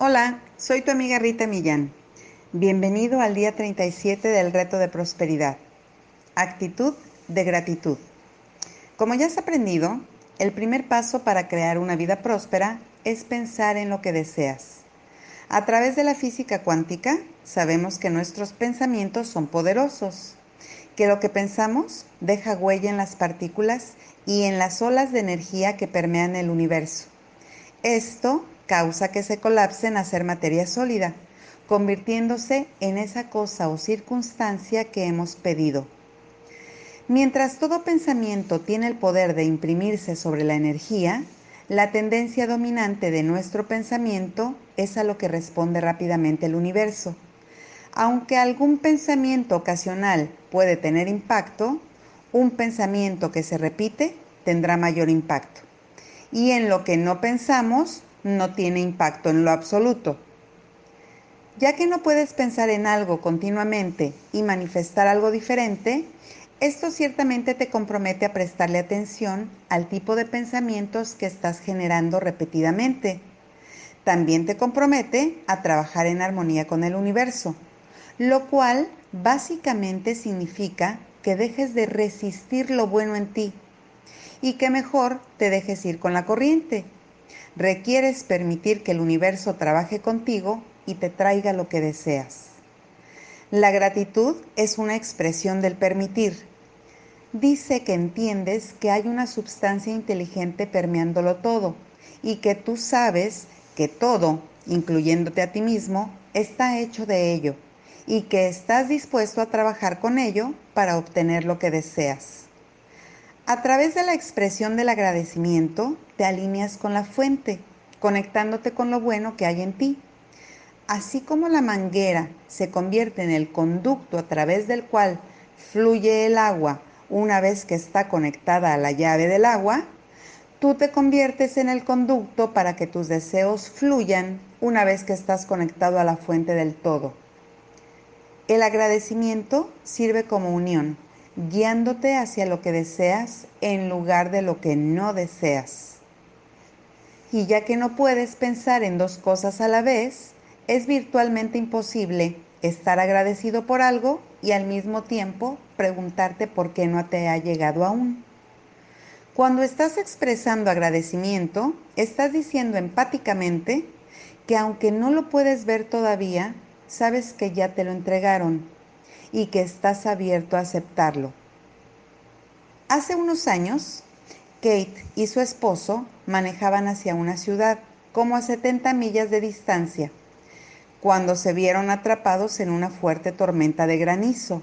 Hola, soy tu amiga Rita Millán. Bienvenido al día 37 del reto de prosperidad. Actitud de gratitud. Como ya has aprendido, el primer paso para crear una vida próspera es pensar en lo que deseas. A través de la física cuántica sabemos que nuestros pensamientos son poderosos, que lo que pensamos deja huella en las partículas y en las olas de energía que permean el universo. Esto causa que se colapsen a ser materia sólida, convirtiéndose en esa cosa o circunstancia que hemos pedido. Mientras todo pensamiento tiene el poder de imprimirse sobre la energía, la tendencia dominante de nuestro pensamiento es a lo que responde rápidamente el universo. Aunque algún pensamiento ocasional puede tener impacto, un pensamiento que se repite tendrá mayor impacto. Y en lo que no pensamos no tiene impacto en lo absoluto. Ya que no puedes pensar en algo continuamente y manifestar algo diferente, esto ciertamente te compromete a prestarle atención al tipo de pensamientos que estás generando repetidamente. También te compromete a trabajar en armonía con el universo, lo cual básicamente significa que dejes de resistir lo bueno en ti y que mejor te dejes ir con la corriente requieres permitir que el universo trabaje contigo y te traiga lo que deseas. La gratitud es una expresión del permitir. Dice que entiendes que hay una sustancia inteligente permeándolo todo y que tú sabes que todo, incluyéndote a ti mismo, está hecho de ello y que estás dispuesto a trabajar con ello para obtener lo que deseas. A través de la expresión del agradecimiento, te alineas con la fuente, conectándote con lo bueno que hay en ti. Así como la manguera se convierte en el conducto a través del cual fluye el agua una vez que está conectada a la llave del agua, tú te conviertes en el conducto para que tus deseos fluyan una vez que estás conectado a la fuente del todo. El agradecimiento sirve como unión guiándote hacia lo que deseas en lugar de lo que no deseas. Y ya que no puedes pensar en dos cosas a la vez, es virtualmente imposible estar agradecido por algo y al mismo tiempo preguntarte por qué no te ha llegado aún. Cuando estás expresando agradecimiento, estás diciendo empáticamente que aunque no lo puedes ver todavía, sabes que ya te lo entregaron y que estás abierto a aceptarlo. Hace unos años, Kate y su esposo manejaban hacia una ciudad, como a 70 millas de distancia, cuando se vieron atrapados en una fuerte tormenta de granizo.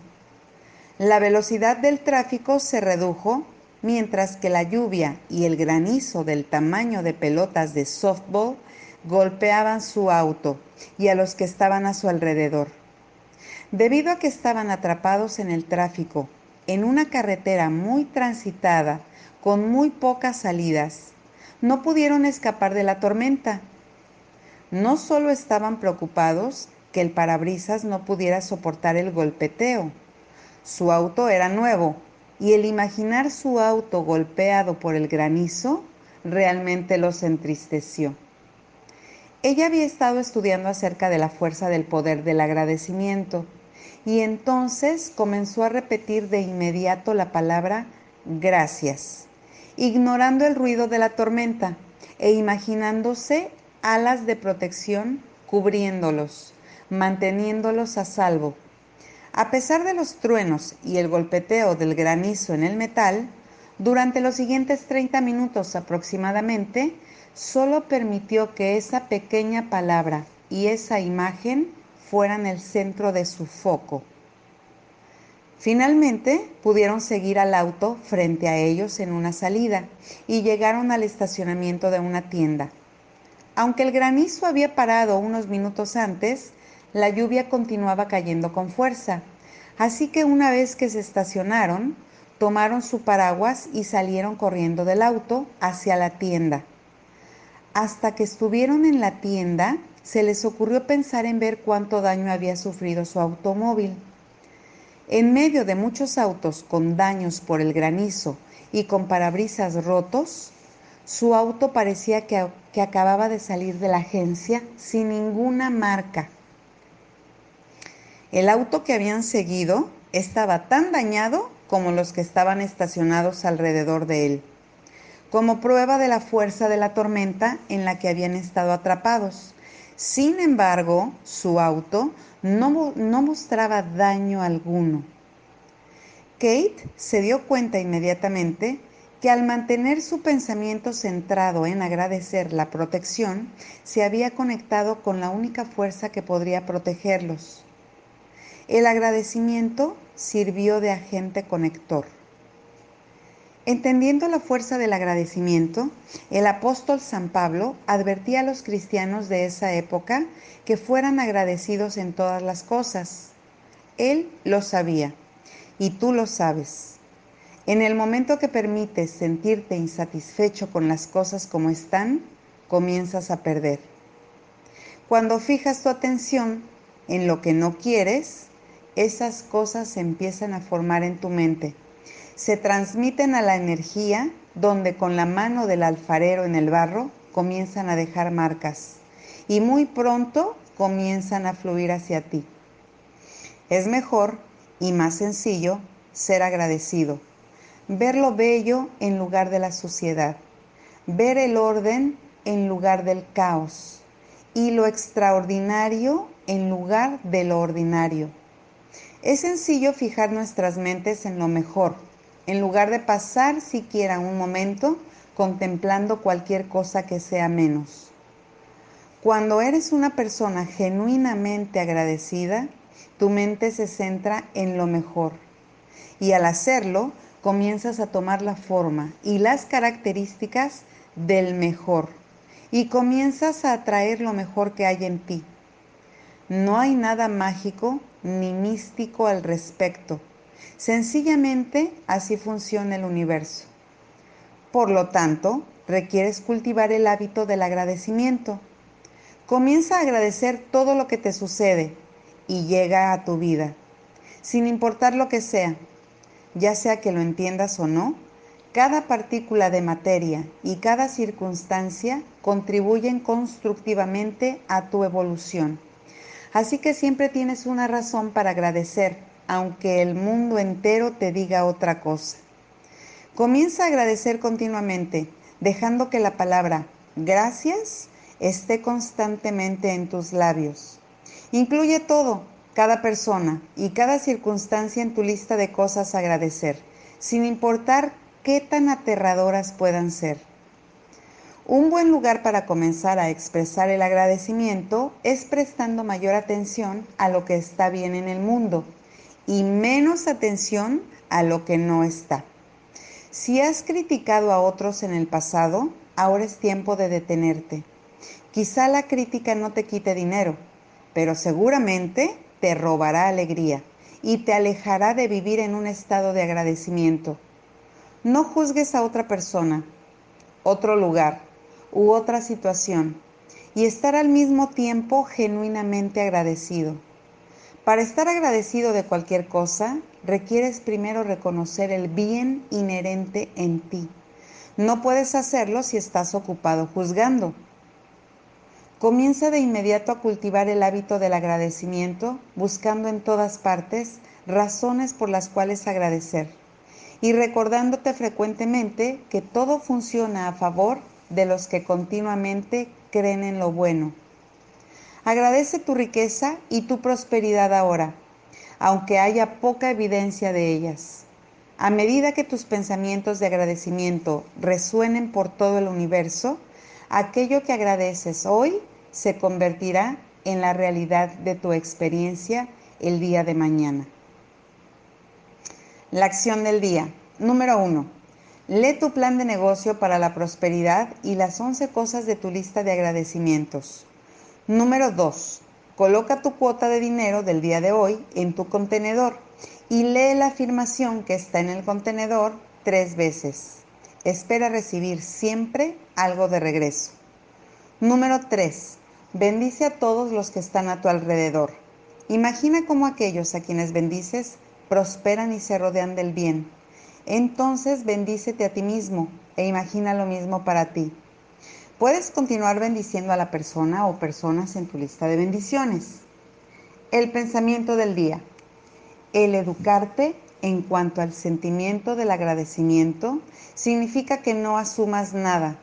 La velocidad del tráfico se redujo mientras que la lluvia y el granizo del tamaño de pelotas de softball golpeaban su auto y a los que estaban a su alrededor. Debido a que estaban atrapados en el tráfico, en una carretera muy transitada, con muy pocas salidas, no pudieron escapar de la tormenta. No solo estaban preocupados que el parabrisas no pudiera soportar el golpeteo, su auto era nuevo y el imaginar su auto golpeado por el granizo realmente los entristeció. Ella había estado estudiando acerca de la fuerza del poder del agradecimiento y entonces comenzó a repetir de inmediato la palabra gracias, ignorando el ruido de la tormenta e imaginándose alas de protección cubriéndolos, manteniéndolos a salvo. A pesar de los truenos y el golpeteo del granizo en el metal, durante los siguientes 30 minutos aproximadamente, solo permitió que esa pequeña palabra y esa imagen fueran el centro de su foco. Finalmente pudieron seguir al auto frente a ellos en una salida y llegaron al estacionamiento de una tienda. Aunque el granizo había parado unos minutos antes, la lluvia continuaba cayendo con fuerza, así que una vez que se estacionaron, tomaron su paraguas y salieron corriendo del auto hacia la tienda. Hasta que estuvieron en la tienda, se les ocurrió pensar en ver cuánto daño había sufrido su automóvil. En medio de muchos autos con daños por el granizo y con parabrisas rotos, su auto parecía que, acababa de salir de la agencia sin ninguna marca. El auto que habían seguido estaba tan dañado como los que estaban estacionados alrededor de él, como prueba de la fuerza de la tormenta en la que habían estado atrapados. Sin embargo, su auto no, no mostraba daño alguno. Kate se dio cuenta inmediatamente que al mantener su pensamiento centrado en agradecer la protección, se había conectado con la única fuerza que podría protegerlos. El agradecimiento sirvió de agente conector. Entendiendo la fuerza del agradecimiento, el apóstol San Pablo advertía a los cristianos de esa época que fueran agradecidos en todas las cosas. Él lo sabía y tú lo sabes. En el momento que permites sentirte insatisfecho con las cosas como están, comienzas a perder. Cuando fijas tu atención en lo que no quieres, esas cosas se empiezan a formar en tu mente se transmiten a la energía donde con la mano del alfarero en el barro comienzan a dejar marcas y muy pronto comienzan a fluir hacia ti. Es mejor y más sencillo ser agradecido, ver lo bello en lugar de la suciedad, ver el orden en lugar del caos y lo extraordinario en lugar de lo ordinario. Es sencillo fijar nuestras mentes en lo mejor, en lugar de pasar siquiera un momento contemplando cualquier cosa que sea menos. Cuando eres una persona genuinamente agradecida, tu mente se centra en lo mejor y al hacerlo comienzas a tomar la forma y las características del mejor y comienzas a atraer lo mejor que hay en ti. No hay nada mágico ni místico al respecto Sencillamente así funciona el universo. Por lo tanto, requieres cultivar el hábito del agradecimiento. Comienza a agradecer todo lo que te sucede y llega a tu vida, sin importar lo que sea, ya sea que lo entiendas o no, cada partícula de materia y cada circunstancia contribuyen constructivamente a tu evolución. Así que siempre tienes una razón para agradecer aunque el mundo entero te diga otra cosa. Comienza a agradecer continuamente, dejando que la palabra gracias esté constantemente en tus labios. Incluye todo, cada persona y cada circunstancia en tu lista de cosas a agradecer, sin importar qué tan aterradoras puedan ser. Un buen lugar para comenzar a expresar el agradecimiento es prestando mayor atención a lo que está bien en el mundo y menos atención a lo que no está. Si has criticado a otros en el pasado, ahora es tiempo de detenerte. Quizá la crítica no te quite dinero, pero seguramente te robará alegría y te alejará de vivir en un estado de agradecimiento. No juzgues a otra persona, otro lugar u otra situación y estar al mismo tiempo genuinamente agradecido. Para estar agradecido de cualquier cosa, requieres primero reconocer el bien inherente en ti. No puedes hacerlo si estás ocupado juzgando. Comienza de inmediato a cultivar el hábito del agradecimiento, buscando en todas partes razones por las cuales agradecer y recordándote frecuentemente que todo funciona a favor de los que continuamente creen en lo bueno. Agradece tu riqueza y tu prosperidad ahora, aunque haya poca evidencia de ellas. A medida que tus pensamientos de agradecimiento resuenen por todo el universo, aquello que agradeces hoy se convertirá en la realidad de tu experiencia el día de mañana. La acción del día. Número 1. Lee tu plan de negocio para la prosperidad y las 11 cosas de tu lista de agradecimientos. Número 2. Coloca tu cuota de dinero del día de hoy en tu contenedor y lee la afirmación que está en el contenedor tres veces. Espera recibir siempre algo de regreso. Número 3. Bendice a todos los que están a tu alrededor. Imagina cómo aquellos a quienes bendices prosperan y se rodean del bien. Entonces bendícete a ti mismo e imagina lo mismo para ti. Puedes continuar bendiciendo a la persona o personas en tu lista de bendiciones. El pensamiento del día. El educarte en cuanto al sentimiento del agradecimiento significa que no asumas nada,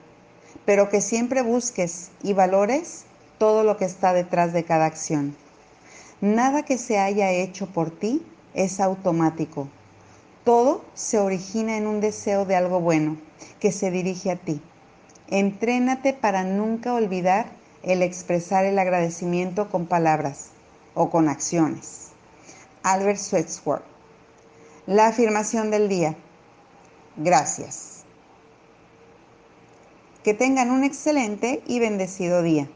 pero que siempre busques y valores todo lo que está detrás de cada acción. Nada que se haya hecho por ti es automático. Todo se origina en un deseo de algo bueno que se dirige a ti. Entrénate para nunca olvidar el expresar el agradecimiento con palabras o con acciones. Albert Schweitzer. La afirmación del día. Gracias. Que tengan un excelente y bendecido día.